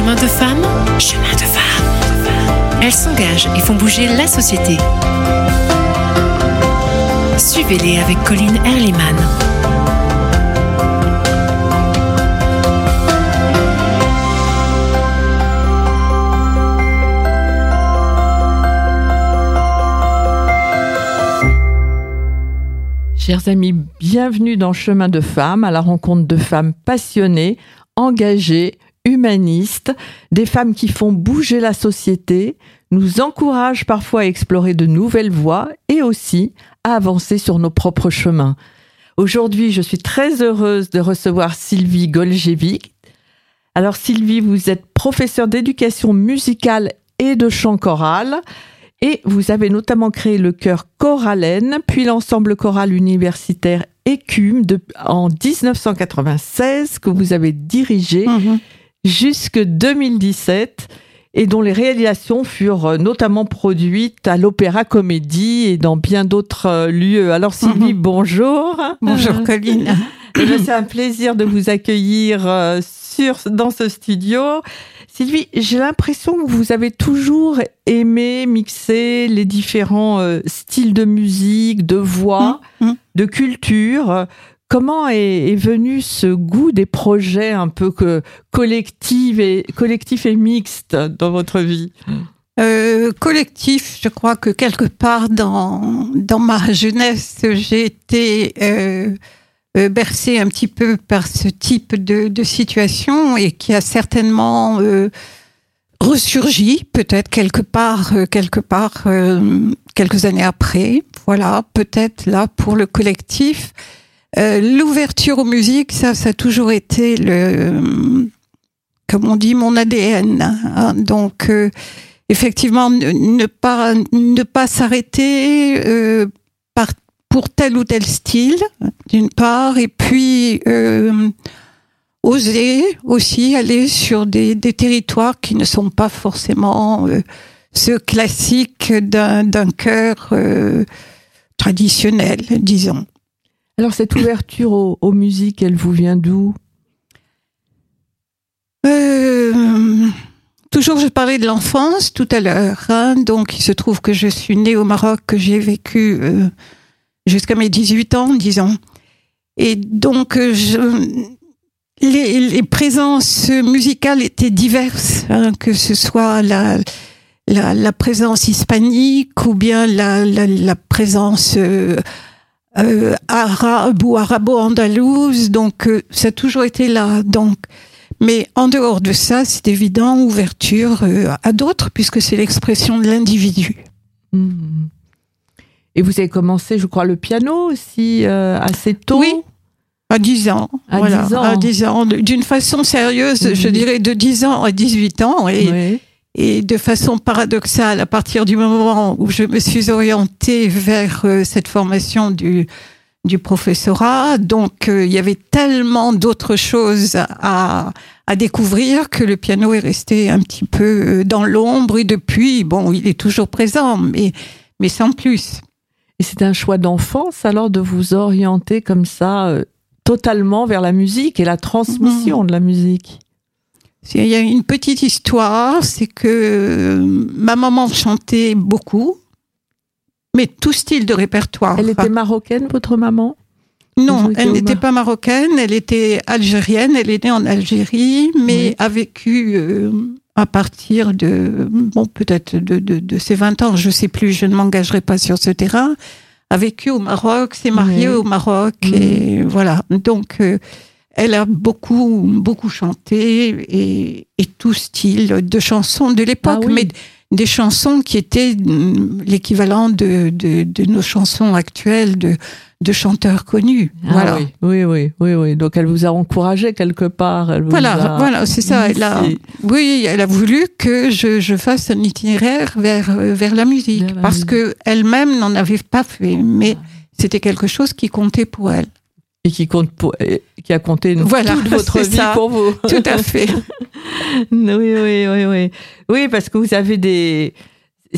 chemin de femme, chemin de femme. Elles s'engagent et font bouger la société. Suivez-les avec Colline Erliman. Chers amis, bienvenue dans Chemin de femmes, à la rencontre de femmes passionnées, engagées, humanistes, des femmes qui font bouger la société, nous encouragent parfois à explorer de nouvelles voies et aussi à avancer sur nos propres chemins. Aujourd'hui, je suis très heureuse de recevoir Sylvie Goljevic. Alors Sylvie, vous êtes professeure d'éducation musicale et de chant choral. Et vous avez notamment créé le chœur Choralen, puis l'ensemble choral universitaire Écume de, en 1996 que vous avez dirigé Mhm. Jusque 2017 et dont les réalisations furent euh, notamment produites à l'Opéra Comédie et dans bien d'autres euh, lieux. Alors Sylvie, bonjour. Bonjour Colline. Eh bien, C'est un plaisir de vous accueillir euh, sur, dans ce studio. Sylvie, j'ai l'impression que vous avez toujours aimé mixer les différents euh, styles de musique, de voix, Mm, mm. de culture. Comment est, venu ce goût des projets un peu collectifs et, collectifs et mixtes dans votre vie? Euh, collectif, je crois que quelque part dans, dans ma jeunesse, j'ai été euh, euh, bercée un petit peu par ce type de, de situation et qui a certainement euh, ressurgi peut-être quelque part, euh, quelque part euh, quelques années après. Voilà, peut-être là pour le collectif. Euh, L'ouverture aux musiques, ça, ça a toujours été le, comme on dit, mon ADN. hein. Donc, euh, effectivement, ne, pas ne pas s'arrêter euh, par pour tel ou tel style, d'une part, et puis oser aussi aller sur des, territoires qui ne sont pas forcément ceux classiques d'un d'un chœur euh, traditionnel, disons. Alors cette ouverture aux, musiques, elle vous vient d'où? Euh, toujours, je parlais de l'enfance tout à l'heure. hein. donc, il se trouve que je suis née au Maroc, que j'ai vécu euh, jusqu'à mes 18 ans, disons. Et donc, euh, les, présences musicales étaient diverses, hein, que ce soit la, présence hispanique ou bien la, présence euh, arabe ou arabo-andalouse. Donc, euh, ça a toujours été là. Donc, mais en dehors de ça, c'est évident, ouverture euh, à d'autres, puisque c'est l'expression de l'individu. Hmm. Et vous avez commencé, je crois, le piano aussi euh, assez tôt? Oui. À 10 ans. À voilà, 10 ans. À 10 ans. D'une façon sérieuse, je Mhm. dirais de 10 ans à 18 ans. Et, Oui. Et de façon paradoxale, à partir du moment où je me suis orientée vers euh, cette formation du, du professorat, donc euh, il y avait tellement d'autres choses à, à découvrir que le piano est resté un petit peu euh, dans l'ombre et depuis, bon, il est toujours présent, mais, mais sans plus. Et c'est un choix d'enfance alors de vous orienter comme ça euh, totalement vers la musique et la transmission de la musique? Il y a une petite histoire, c'est que euh, ma maman chantait beaucoup, mais tout style de répertoire. Elle était marocaine, votre maman? Non, elle n'était pas marocaine, elle était algérienne, elle est née en Algérie, mais Oui. a vécu euh, à partir de, bon, peut-être de, de, de ses 20 ans, je sais plus, je ne m'engagerai pas sur ce terrain, a vécu au Maroc, s'est mariée Oui. au Maroc, et voilà. Donc, euh, elle a beaucoup, beaucoup chanté, et, et tout style de chansons de l'époque, Ah oui. mais des chansons qui étaient mm, l'équivalent de, de, de nos chansons actuelles de, de chanteurs connus. Ah voilà. oui, oui, oui, oui, oui. Donc elle vous a encouragé quelque part. Elle vous Voilà, a voilà, c'est ça. Elle a, oui, elle a voulu que je, je fasse un itinéraire vers, euh, vers la musique, parce musique. que elle-même n'en avait pas fait, mais c'était quelque chose qui comptait pour elle. Et qui compte pour, qui a compté une- Voilà, toute votre vie ça. pour vous. Tout à fait. oui, oui, oui, oui. Oui, parce que vous avez des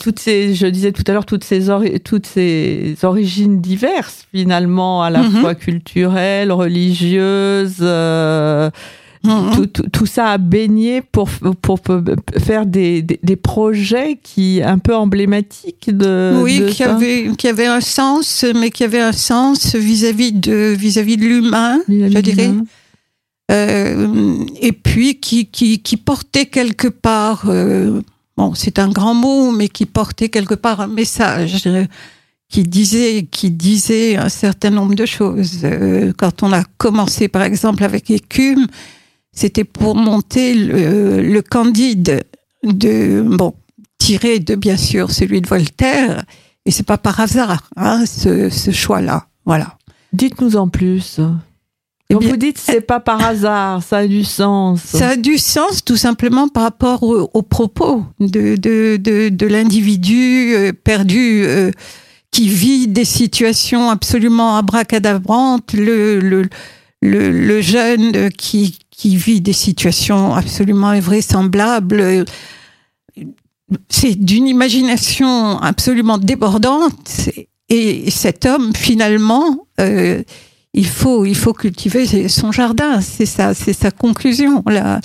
toutes ces, je disais tout à l'heure, toutes ces ori- toutes ces origines diverses finalement, à la Mhm. fois culturelles, religieuses, euh, Mhm. tout, tout- tout ça a baigné pour, pour, pour faire des, des, des projets qui un peu emblématiques de. oui, de qui ça. avait, qui avait un sens, mais qui avait un sens vis-à-vis de, vis-à-vis de l'humain, je dirais. Euh, et puis qui, qui, qui portait quelque part, euh, bon, c'est un grand mot, mais qui portait quelque part un message euh, qui disait, qui disait un certain nombre de choses. Euh, quand on a commencé, par exemple, avec Écume, c'était pour monter le, le Candide de, bon, tiré de bien sûr celui de Voltaire, et c'est pas par hasard, hein, ce, ce choix-là. Voilà. Dites-nous en plus. Eh Quand bien, vous dites c'est pas par hasard, ça a du sens. Ça a du sens tout simplement par rapport au- aux propos de, de, de, de l'individu euh, perdu euh, qui vit des situations absolument abracadabrantes, le, le, le, le jeune qui, qui vit des situations absolument invraisemblables. euh, C'est d'une imagination absolument débordante et cet homme finalement... euh, il faut, il faut cultiver son jardin. C'est ça, c'est sa conclusion. La,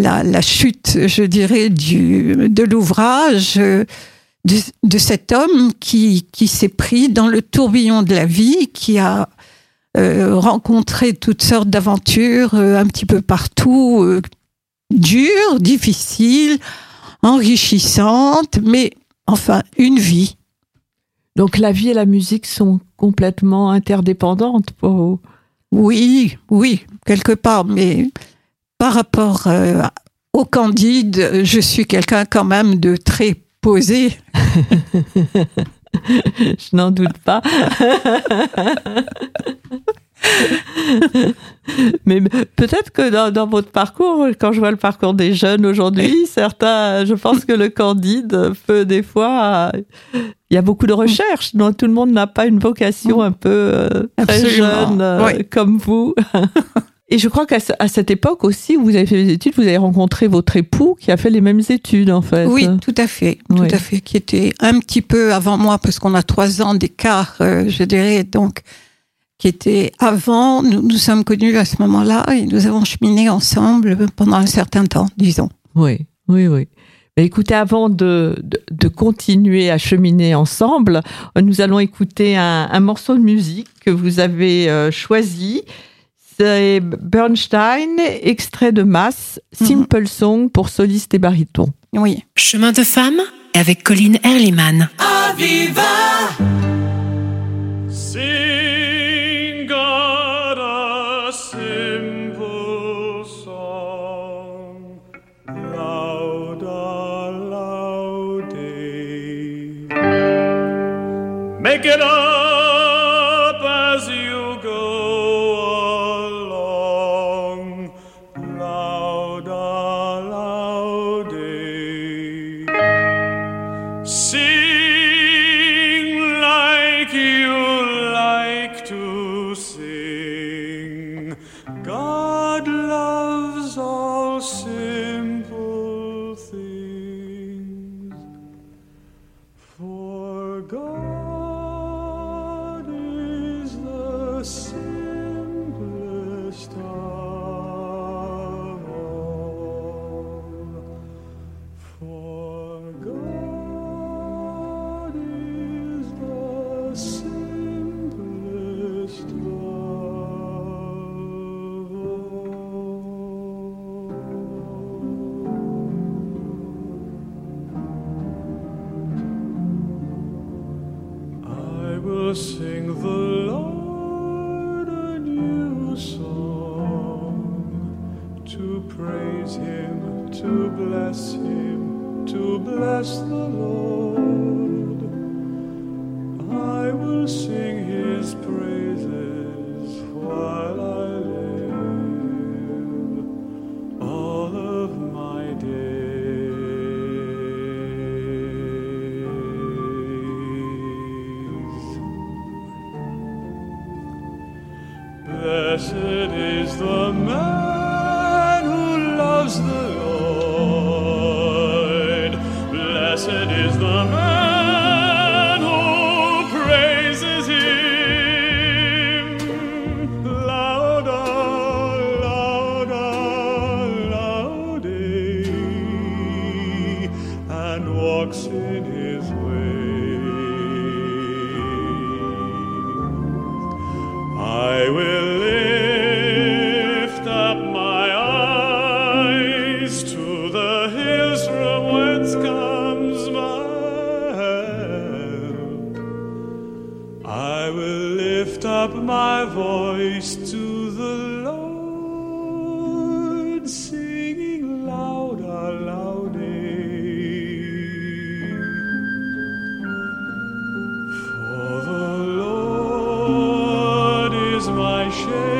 la, la chute, je dirais, du, de l'ouvrage euh, de, de cet homme qui, qui s'est pris dans le tourbillon de la vie, qui a euh, rencontré toutes sortes d'aventures euh, un petit peu partout, euh, dures, difficiles, enrichissantes, mais enfin, une vie. Donc la vie et la musique sont complètement interdépendantes pour vous? Oui, oui, quelque part, mais par rapport euh, au Candide, je suis quelqu'un quand même de très posé. Je n'en doute pas. Mais peut-être que dans, dans votre parcours, quand je vois le parcours des jeunes aujourd'hui, certains, je pense que le Candide peut des fois, il y a beaucoup de recherches. Donc tout le monde n'a pas une vocation un peu euh, très Absolument, jeune euh, oui. comme vous. Et je crois qu'à à cette époque aussi, où vous avez fait des études, vous avez rencontré votre époux qui a fait les mêmes études en fait. Oui, tout à fait, Oui. tout à fait, qui était un petit peu avant moi, parce qu'on a trois ans d'écart, euh, je dirais, donc, qui était avant. Nous nous sommes connus à ce moment-là et nous avons cheminé ensemble pendant un certain temps, disons. Oui, oui, oui. Mais écoutez, avant de, de, de continuer à cheminer ensemble, nous allons écouter un, un morceau de musique que vous avez euh, choisi. C'est Bernstein, extrait de Masse, Simple Song pour soliste et baryton. Oui. Chemin de femme avec Colline Erliman. Sing God a simple song, louder, louder. Make it up to bless the Lord. I will sing His praises shame.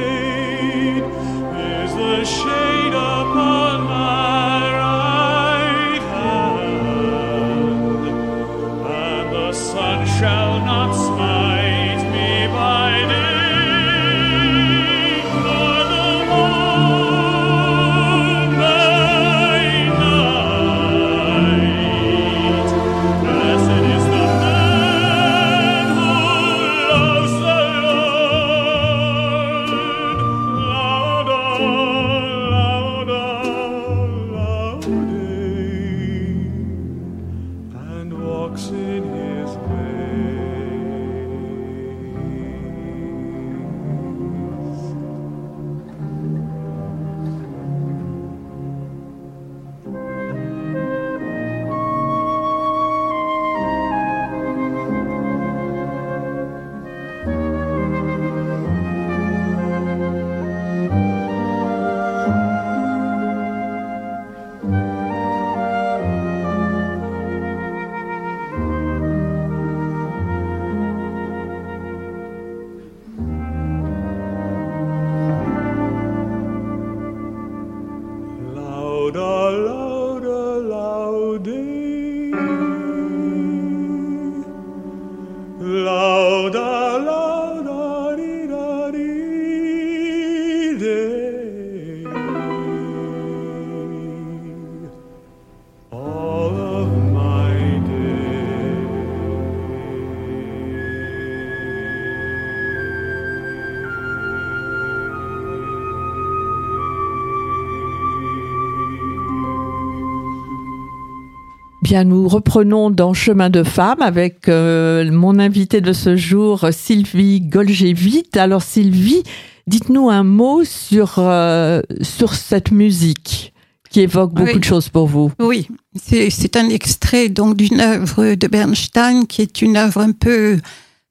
Bien, nous reprenons dans Chemin de femme avec euh, mon invité de ce jour, Sylvie Golgevit. Alors Sylvie, dites-nous un mot sur, euh, sur cette musique qui évoque beaucoup Oui. de choses pour vous. Oui, c'est un extrait donc d'une œuvre de Bernstein qui est une œuvre un peu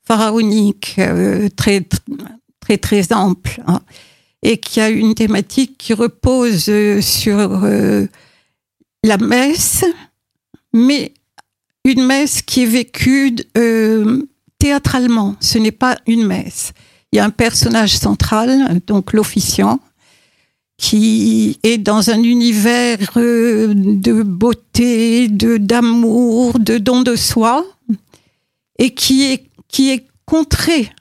pharaonique, euh, très très très ample, hein, et qui a une thématique qui repose sur la messe, mais une messe qui est vécue euh, théâtralement. Ce n'est pas une messe. Il y a un personnage central, donc l'officiant, qui est dans un univers euh, de beauté, de d'amour, de don de soi, et qui est qui est contré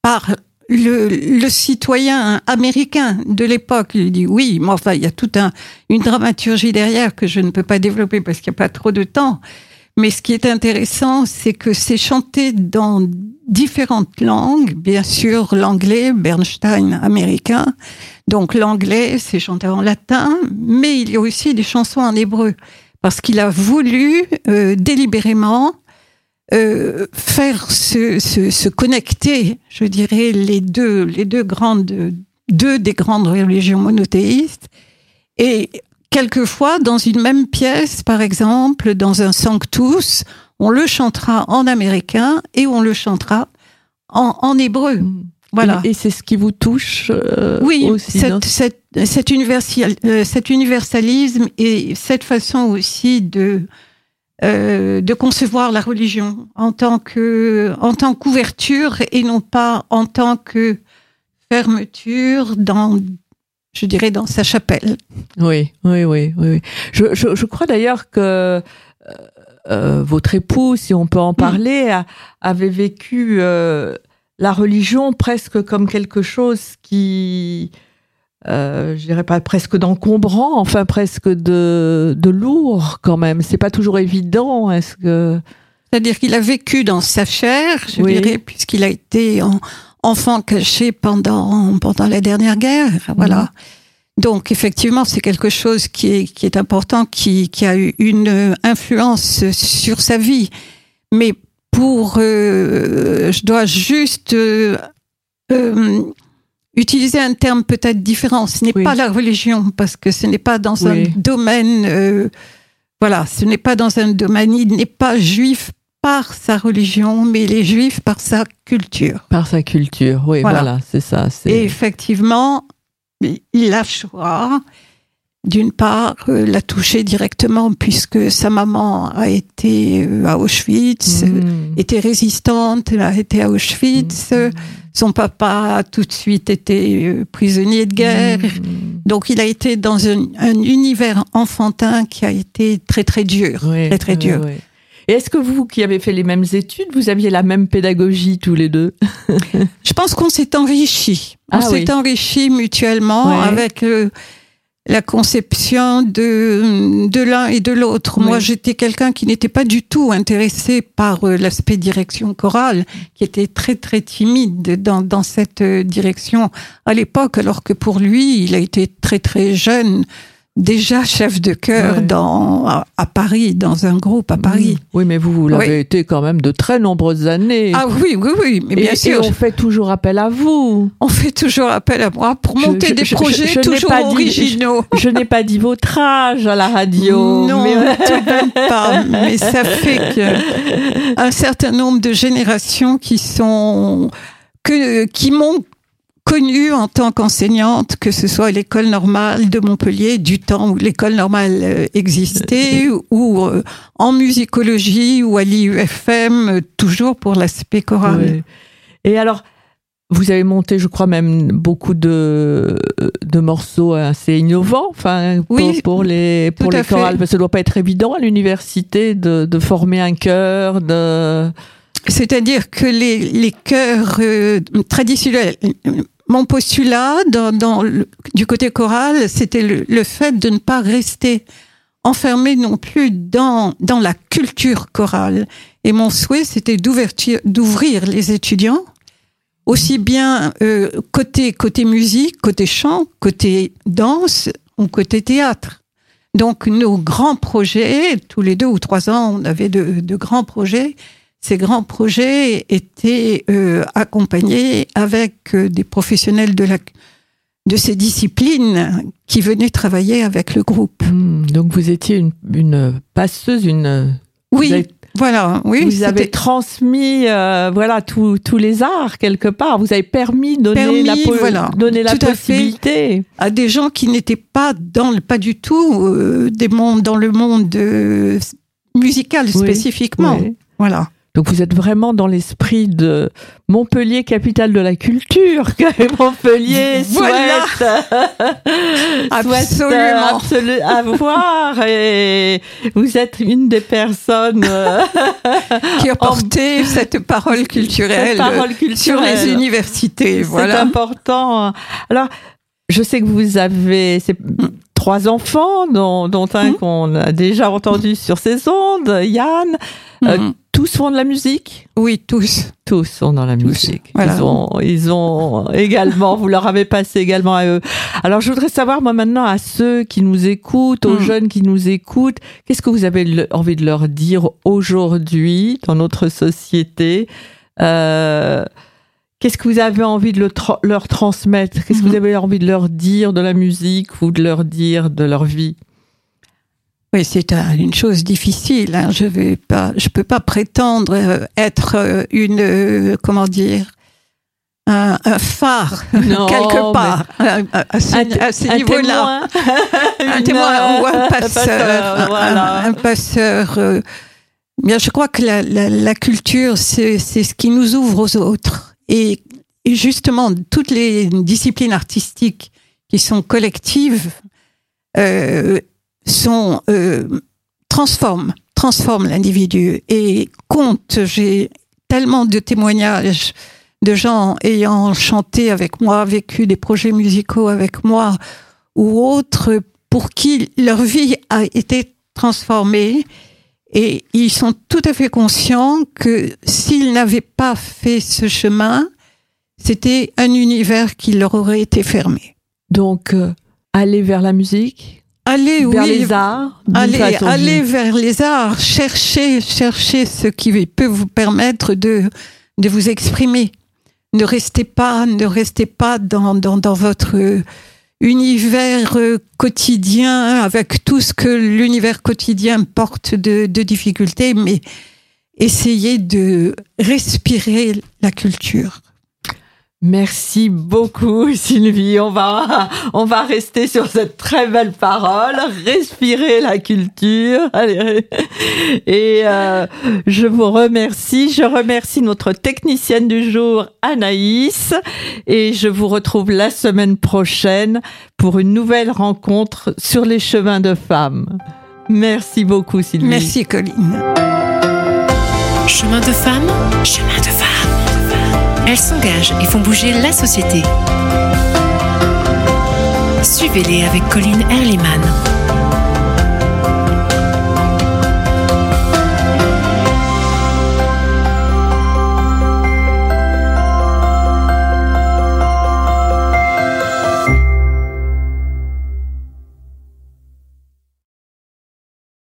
par le, le citoyen américain de l'époque. Il dit oui, mais enfin il y a toute un, une dramaturgie derrière que je ne peux pas développer parce qu'il n'y a pas trop de temps. Mais ce qui est intéressant, c'est que c'est chanté dans différentes langues. Bien sûr, l'anglais, Bernstein américain. Donc l'anglais, c'est chanté en latin, mais il y a aussi des chansons en hébreu. Parce qu'il a voulu euh, délibérément euh, faire se, se, se connecter, je dirais, les deux, les deux grandes, deux des grandes religions monothéistes. Et quelquefois, dans une même pièce, par exemple, dans un Sanctus, on le chantera en américain et on le chantera en, en hébreu. Voilà. Et, c'est ce qui vous touche euh, Oui, aussi. cette, cette, cet, universal- euh, cet universalisme et cette façon aussi de, euh, de concevoir la religion en tant que en tant qu'ouverture et non pas en tant que fermeture dans je dirais dans sa chapelle. Oui, oui, oui, oui. Je, je, je crois d'ailleurs que euh, euh, votre époux, si on peut en parler, a- avait vécu euh, la religion presque comme quelque chose qui, euh, je dirais pas presque d'encombrant, enfin presque de, de lourd quand même. C'est pas toujours évident. Est-ce que C'est-à-dire qu'il a vécu dans sa chair, je Oui. dirais, puisqu'il a été en- enfant caché pendant, pendant la dernière guerre. Voilà. Donc, effectivement, c'est quelque chose qui est, qui est important, qui, qui a eu une influence sur sa vie. Mais pour, euh, je dois juste euh, utiliser un terme peut-être différent. Ce n'est Oui. pas la religion, parce que ce n'est pas dans un domaine, euh, voilà, ce n'est pas dans un domaine, il n'est pas juif par sa religion, mais il est juif par sa culture. par sa culture Oui, Voilà. voilà, c'est ça. Et effectivement, il a choix d'une part, euh, l'a touché directement puisque sa maman a été euh, à Auschwitz, Mmh. était résistante, elle a été à Auschwitz. Mmh. Son papa a tout de suite été euh, prisonnier de guerre. Mmh. Donc il a été dans un, un univers enfantin qui a été très très dur, Oui, très très oui, dur. oui. Et est-ce que vous, qui avez fait les mêmes études, vous aviez la même pédagogie tous les deux? Je pense qu'on s'est enrichi. On Ah s'est oui. enrichi mutuellement Ouais. avec euh, la conception de, de l'un et de l'autre. Oui. Moi, j'étais quelqu'un qui n'était pas du tout intéressé par euh, l'aspect direction chorale, qui était très très timide dans, dans cette euh, direction à l'époque, alors que pour lui, il a été très très jeune, déjà chef de chœur Ouais. dans à, à Paris, dans un groupe à Paris. Oui, mais vous, vous l'avez Oui. été quand même de très nombreuses années. Ah oui, oui, oui, mais bien et, sûr, et on fait toujours appel à vous. On fait toujours appel à moi pour monter je- des je- projets toujours pas dit- originaux. Je n'ai pas dit votre âge à la radio. non, mais- tout de même pas. Mais ça fait que un certain nombre de générations qui sont que qui m'ont connue en tant qu'enseignante, que ce soit à l'école normale de Montpellier, du temps où l'école normale euh, existait, ou euh, en musicologie, ou à l'IUFM, euh, toujours pour l'aspect choral. Et alors, vous avez monté, je crois, même beaucoup de, de morceaux assez innovants enfin, pour, Oui, pour les, pour les fait. chorales. Parce que ça ne doit pas être évident à l'université de, de former un chœur. De... C'est-à-dire que les, les chœurs euh, traditionnels, euh, mon postulat dans, dans du côté choral, c'était le, le fait de ne pas rester enfermé non plus dans, dans la culture chorale. Et mon souhait, c'était d'ouvrir les étudiants, aussi bien euh, côté, côté musique, côté chant, côté danse ou côté théâtre. Donc nos grands projets, tous les deux ou trois ans, on avait de, de grands projets. Ces grands projets étaient euh, accompagnés avec euh, des professionnels de, la, de ces disciplines qui venaient travailler avec le groupe. Hmm, donc vous étiez une, une passeuse, une. Oui, vous avez, voilà. Oui, vous avez transmis euh, voilà, tous les arts quelque part. Vous avez permis, donné Permis, la, po- voilà. donné la à possibilité. à des gens qui n'étaient pas dans le, pas du tout des mondes dans le monde musical Oui, spécifiquement. Oui. Voilà. Donc vous êtes vraiment dans l'esprit de Montpellier, capitale de la culture, que Montpellier Voilà. souhaite, souhaite, euh, Absolument. absolu- avoir. Et vous êtes une des personnes euh, Qui a porté cette parole culturelle cette parole sur les culturelle. universités. C'est Voilà. important. Alors, je sais que vous avez c'est trois enfants, dont, dont un Mm. qu'on a déjà entendu sur ces ondes, Yann. Euh, Mhm. tous font de la musique? Oui, tous. Tous sont dans la Tous, musique. voilà. Ils ont, ils ont également, vous leur avez passé également à eux. Alors, je voudrais savoir, moi, maintenant, à ceux qui nous écoutent, aux Mm. jeunes qui nous écoutent, qu'est-ce que vous avez envie de leur dire aujourd'hui dans notre société? Euh, Qu'est-ce que vous avez envie de le tra- leur transmettre? Qu'est-ce que vous Mhm. avez envie de leur dire de la musique ou de leur dire de leur vie? Oui, c'est un- une chose difficile. hein. Je vais pas, je peux pas prétendre euh, être euh, une, euh, comment dire, un, un phare Non, quelque part à, à- ce, à niveau-là. Un témoin ou un passeur. un- voilà. un, un passeur. euh, bien, je crois que la, la- la culture, c'est ce qui nous ouvre aux autres. Et, justement, toutes les disciplines artistiques qui sont collectives euh, sont euh, transforment, transforment l'individu et comptent. J'ai tellement de témoignages de gens ayant chanté avec moi, vécu des projets musicaux avec moi ou autres pour qui leur vie a été transformée et ils sont tout à fait conscients que s'ils n'avaient pas fait ce chemin, c'était un univers qui leur aurait été fermé. Donc, euh, aller vers la musique, Allez, vers oui, les arts, allez de- vers les arts, cherchez, cherchez ce qui peut vous permettre de, de vous exprimer. Ne restez pas, ne restez pas dans, dans, dans votre univers euh, quotidien avec tout ce que l'univers quotidien porte de, de difficultés, mais essayez de respirer la culture. Merci beaucoup Sylvie. On va, on va rester sur cette très belle parole, respirer la culture. Allez. Et euh, je vous remercie. Je remercie notre technicienne du jour, Anaïs. Et je vous retrouve la semaine prochaine pour une nouvelle rencontre sur les chemins de femmes. Merci beaucoup Sylvie. Merci Colline. Chemin de femme, chemin de femme. Elles s'engagent et font bouger la société. Suivez-les avec Colline Erliman.